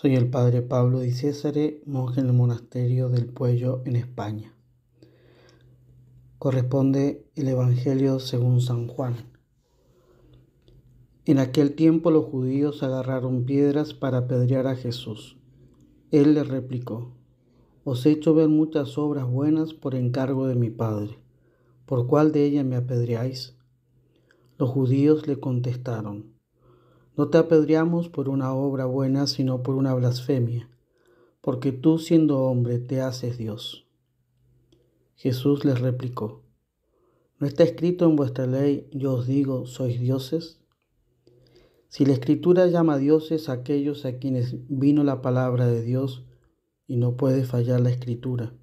Soy el padre Pablo Di Césare, monje en el monasterio del Puello en España. Corresponde el Evangelio según San Juan. En aquel tiempo los judíos agarraron piedras para apedrear a Jesús. Él les replicó, Os he hecho ver muchas obras buenas por encargo de mi Padre. ¿Por cuál de ellas me apedreáis? Los judíos le contestaron, no te apedreamos por una obra buena, sino por una blasfemia, porque tú siendo hombre te haces Dios. Jesús les replicó, ¿no está escrito en vuestra ley, yo os digo, sois dioses? Si la escritura llama dioses a aquellos a quienes vino la palabra de Dios, y no puede fallar la escritura,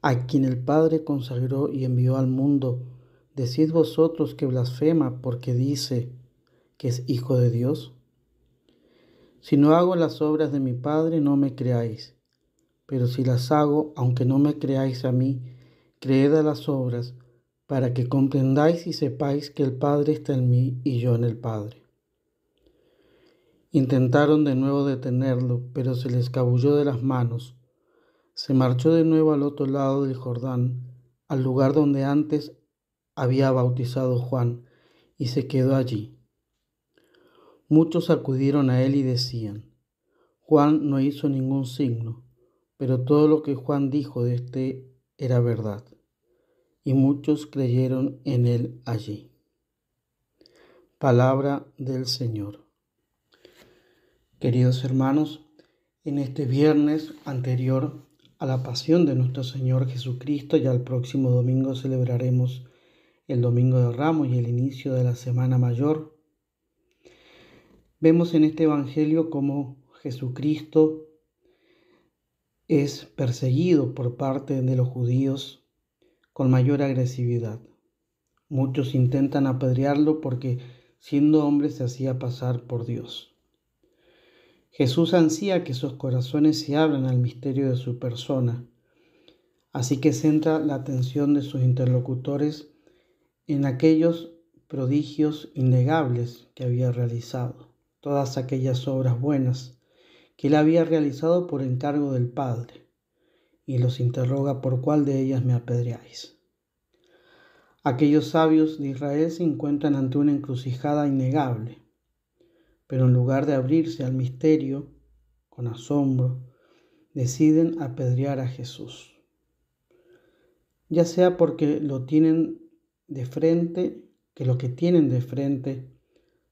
a quien el Padre consagró y envió al mundo, decid vosotros que blasfema porque dice, que es Hijo de Dios? Si no hago las obras de mi Padre, no me creáis. Pero si las hago, aunque no me creáis a mí, creed a las obras, para que comprendáis y sepáis que el Padre está en mí y yo en el Padre. Intentaron de nuevo detenerlo, pero se le escabulló de las manos. Se marchó de nuevo al otro lado del Jordán, al lugar donde antes había bautizado Juan, y se quedó allí. Muchos acudieron a él y decían, Juan no hizo ningún signo, pero todo lo que Juan dijo de éste era verdad. Y muchos creyeron en él allí. Palabra del Señor. Queridos hermanos, en este viernes anterior a la pasión de nuestro Señor Jesucristo, ya el próximo domingo celebraremos el Domingo de Ramos y el inicio de la Semana Mayor, Vemos en este Evangelio cómo Jesucristo es perseguido por parte de los judíos con mayor agresividad. Muchos intentan apedrearlo porque siendo hombre se hacía pasar por Dios. Jesús ansía que sus corazones se abran al misterio de su persona, así que centra la atención de sus interlocutores en aquellos prodigios innegables que había realizado todas aquellas obras buenas que él había realizado por encargo del Padre, y los interroga por cuál de ellas me apedreáis. Aquellos sabios de Israel se encuentran ante una encrucijada innegable, pero en lugar de abrirse al misterio con asombro, deciden apedrear a Jesús. Ya sea porque lo tienen de frente, que lo que tienen de frente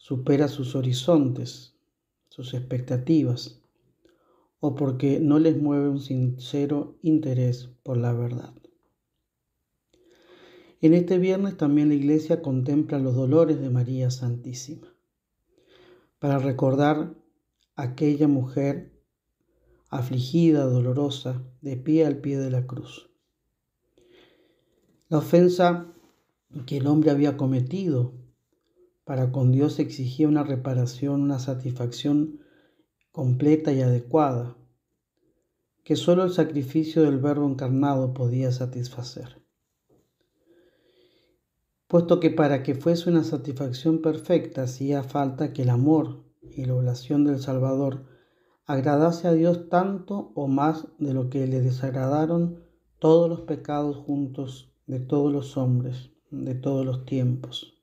supera sus horizontes, sus expectativas, o porque no les mueve un sincero interés por la verdad. En este viernes también la iglesia contempla los dolores de María Santísima, para recordar a aquella mujer afligida, dolorosa, de pie al pie de la cruz. La ofensa que el hombre había cometido para con Dios exigía una reparación, una satisfacción completa y adecuada, que solo el sacrificio del Verbo encarnado podía satisfacer. Puesto que para que fuese una satisfacción perfecta hacía falta que el amor y la oración del Salvador agradase a Dios tanto o más de lo que le desagradaron todos los pecados juntos de todos los hombres, de todos los tiempos.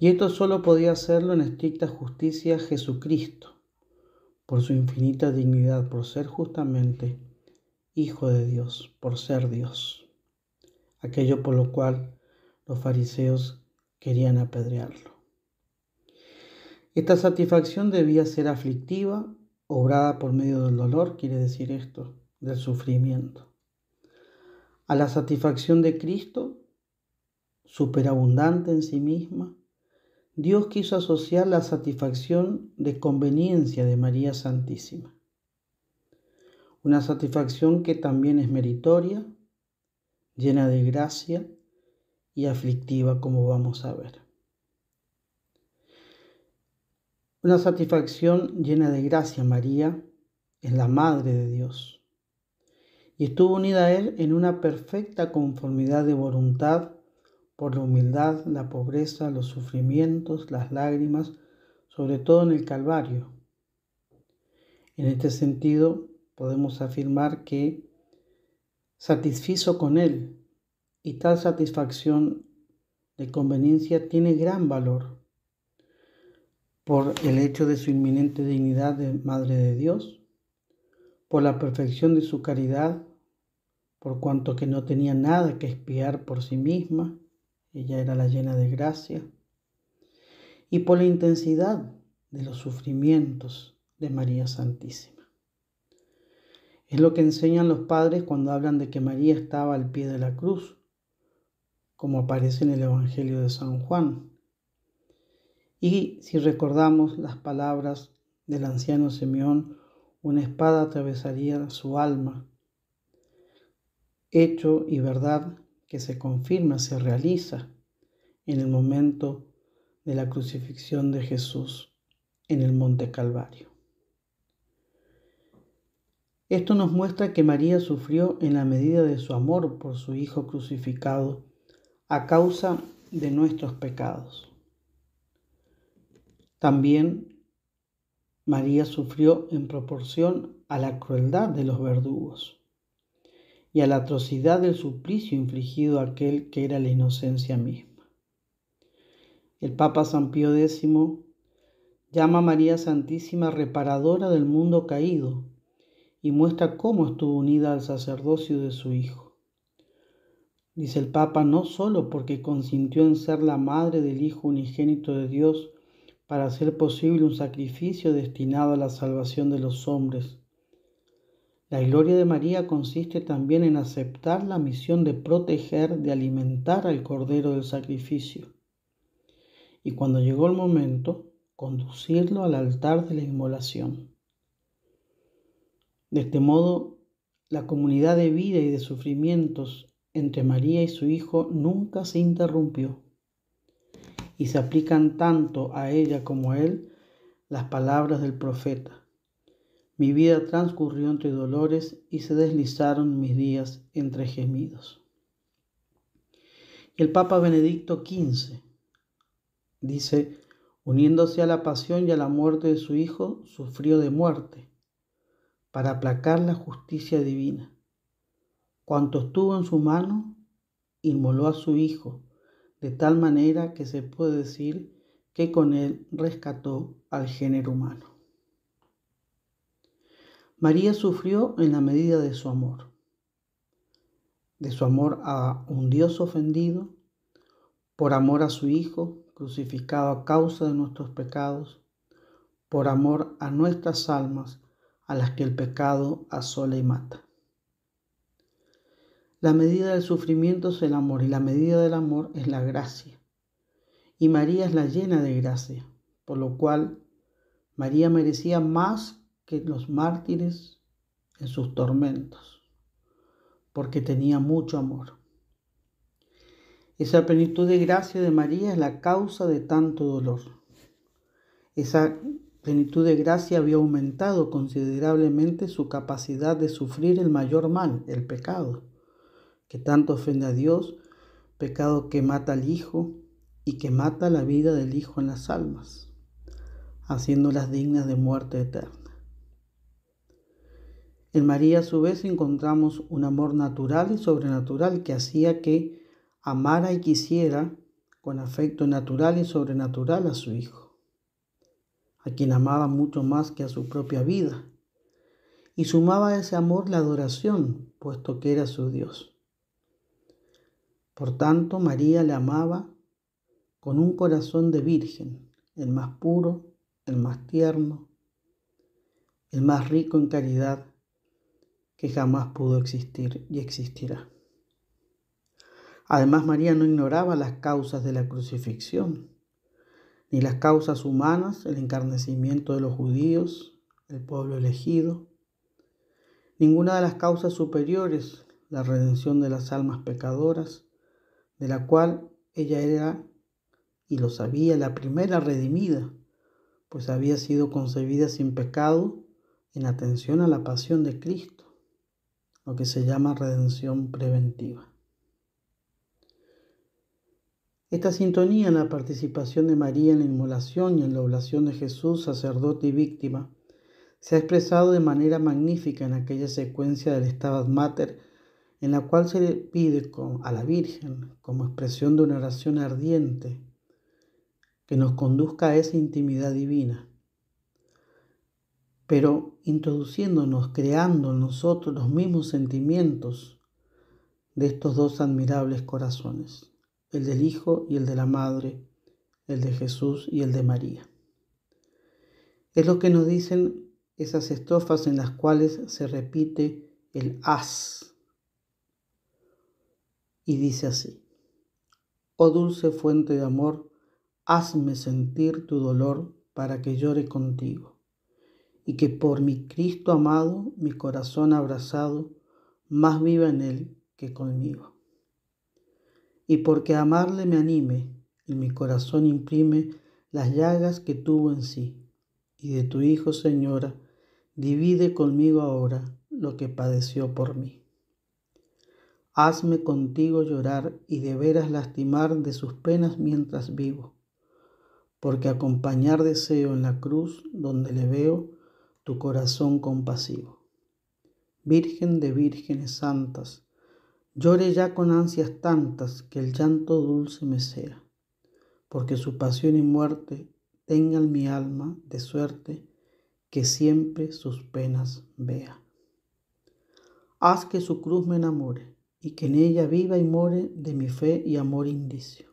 Y esto solo podía hacerlo en estricta justicia Jesucristo, por su infinita dignidad, por ser justamente Hijo de Dios, por ser Dios, aquello por lo cual los fariseos querían apedrearlo. Esta satisfacción debía ser aflictiva, obrada por medio del dolor, quiere decir esto, del sufrimiento. A la satisfacción de Cristo, superabundante en sí misma, Dios quiso asociar la satisfacción de conveniencia de María Santísima. Una satisfacción que también es meritoria, llena de gracia y aflictiva, como vamos a ver. Una satisfacción llena de gracia, María es la Madre de Dios y estuvo unida a Él en una perfecta conformidad de voluntad por la humildad, la pobreza, los sufrimientos, las lágrimas, sobre todo en el Calvario. En este sentido, podemos afirmar que satisfizo con Él y tal satisfacción de conveniencia tiene gran valor por el hecho de su inminente dignidad de Madre de Dios, por la perfección de su caridad, por cuanto que no tenía nada que espiar por sí misma, ella era la llena de gracia, y por la intensidad de los sufrimientos de María Santísima. Es lo que enseñan los padres cuando hablan de que María estaba al pie de la cruz, como aparece en el Evangelio de San Juan. Y si recordamos las palabras del anciano Simeón, una espada atravesaría su alma hecho y verdad que se confirma, se realiza en el momento de la crucifixión de Jesús en el Monte Calvario. Esto nos muestra que María sufrió en la medida de su amor por su Hijo crucificado a causa de nuestros pecados. También María sufrió en proporción a la crueldad de los verdugos y a la atrocidad del suplicio infligido a aquel que era la inocencia misma. El Papa San Pío X llama a María Santísima reparadora del mundo caído y muestra cómo estuvo unida al sacerdocio de su Hijo. Dice el Papa no solo porque consintió en ser la madre del Hijo unigénito de Dios para hacer posible un sacrificio destinado a la salvación de los hombres, la gloria de María consiste también en aceptar la misión de proteger, de alimentar al Cordero del Sacrificio. Y cuando llegó el momento, conducirlo al altar de la inmolación. De este modo, la comunidad de vida y de sufrimientos entre María y su Hijo nunca se interrumpió. Y se aplican tanto a ella como a él las palabras del profeta. Mi vida transcurrió entre dolores y se deslizaron mis días entre gemidos. El Papa Benedicto XV dice, uniéndose a la pasión y a la muerte de su Hijo, sufrió de muerte para aplacar la justicia divina. Cuanto estuvo en su mano, inmoló a su Hijo, de tal manera que se puede decir que con él rescató al género humano. María sufrió en la medida de su amor, de su amor a un Dios ofendido, por amor a su Hijo crucificado a causa de nuestros pecados, por amor a nuestras almas a las que el pecado asola y mata. La medida del sufrimiento es el amor y la medida del amor es la gracia. Y María es la llena de gracia, por lo cual María merecía más que los mártires en sus tormentos, porque tenía mucho amor. Esa plenitud de gracia de María es la causa de tanto dolor. Esa plenitud de gracia había aumentado considerablemente su capacidad de sufrir el mayor mal, el pecado, que tanto ofende a Dios, pecado que mata al Hijo y que mata la vida del Hijo en las almas, haciéndolas dignas de muerte eterna. En María a su vez encontramos un amor natural y sobrenatural que hacía que amara y quisiera con afecto natural y sobrenatural a su Hijo, a quien amaba mucho más que a su propia vida, y sumaba a ese amor la adoración, puesto que era su Dios. Por tanto, María le amaba con un corazón de virgen, el más puro, el más tierno, el más rico en caridad que jamás pudo existir y existirá. Además, María no ignoraba las causas de la crucifixión, ni las causas humanas, el encarnecimiento de los judíos, el pueblo elegido, ninguna de las causas superiores, la redención de las almas pecadoras, de la cual ella era, y lo sabía, la primera redimida, pues había sido concebida sin pecado en atención a la pasión de Cristo lo que se llama redención preventiva. Esta sintonía en la participación de María en la inmolación y en la oblación de Jesús, sacerdote y víctima, se ha expresado de manera magnífica en aquella secuencia del Stabat Mater en la cual se le pide a la Virgen, como expresión de una oración ardiente, que nos conduzca a esa intimidad divina, pero introduciéndonos, creando en nosotros los mismos sentimientos de estos dos admirables corazones, el del Hijo y el de la Madre, el de Jesús y el de María. Es lo que nos dicen esas estrofas en las cuales se repite el haz. Y dice así, oh dulce fuente de amor, hazme sentir tu dolor para que llore contigo, y que por mi Cristo amado, mi corazón abrazado, más viva en él que conmigo. Y porque amarle me anime, en mi corazón imprime las llagas que tuvo en sí, y de tu Hijo, Señora, divide conmigo ahora lo que padeció por mí. Hazme contigo llorar y de veras lastimar de sus penas mientras vivo, porque acompañar deseo en la cruz donde le veo tu corazón compasivo. Virgen de vírgenes santas, llore ya con ansias tantas que el llanto dulce me sea, porque su pasión y muerte tengan mi alma de suerte que siempre sus penas vea. Haz que su cruz me enamore y que en ella viva y more de mi fe y amor indicio,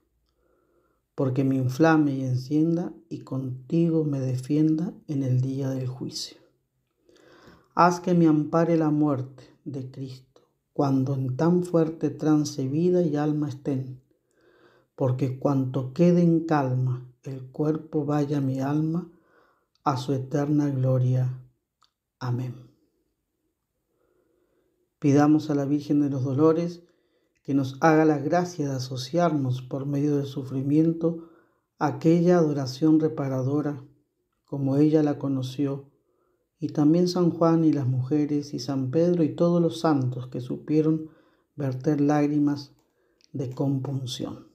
porque me inflame y encienda y contigo me defienda en el día del juicio. Haz que me ampare la muerte de Cristo, cuando en tan fuerte trance vida y alma estén, porque cuanto quede en calma el cuerpo vaya mi alma, a su eterna gloria. Amén. Pidamos a la Virgen de los Dolores que nos haga la gracia de asociarnos por medio del sufrimiento a aquella adoración reparadora como ella la conoció, y también San Juan y las mujeres y San Pedro y todos los santos que supieron verter lágrimas de compunción.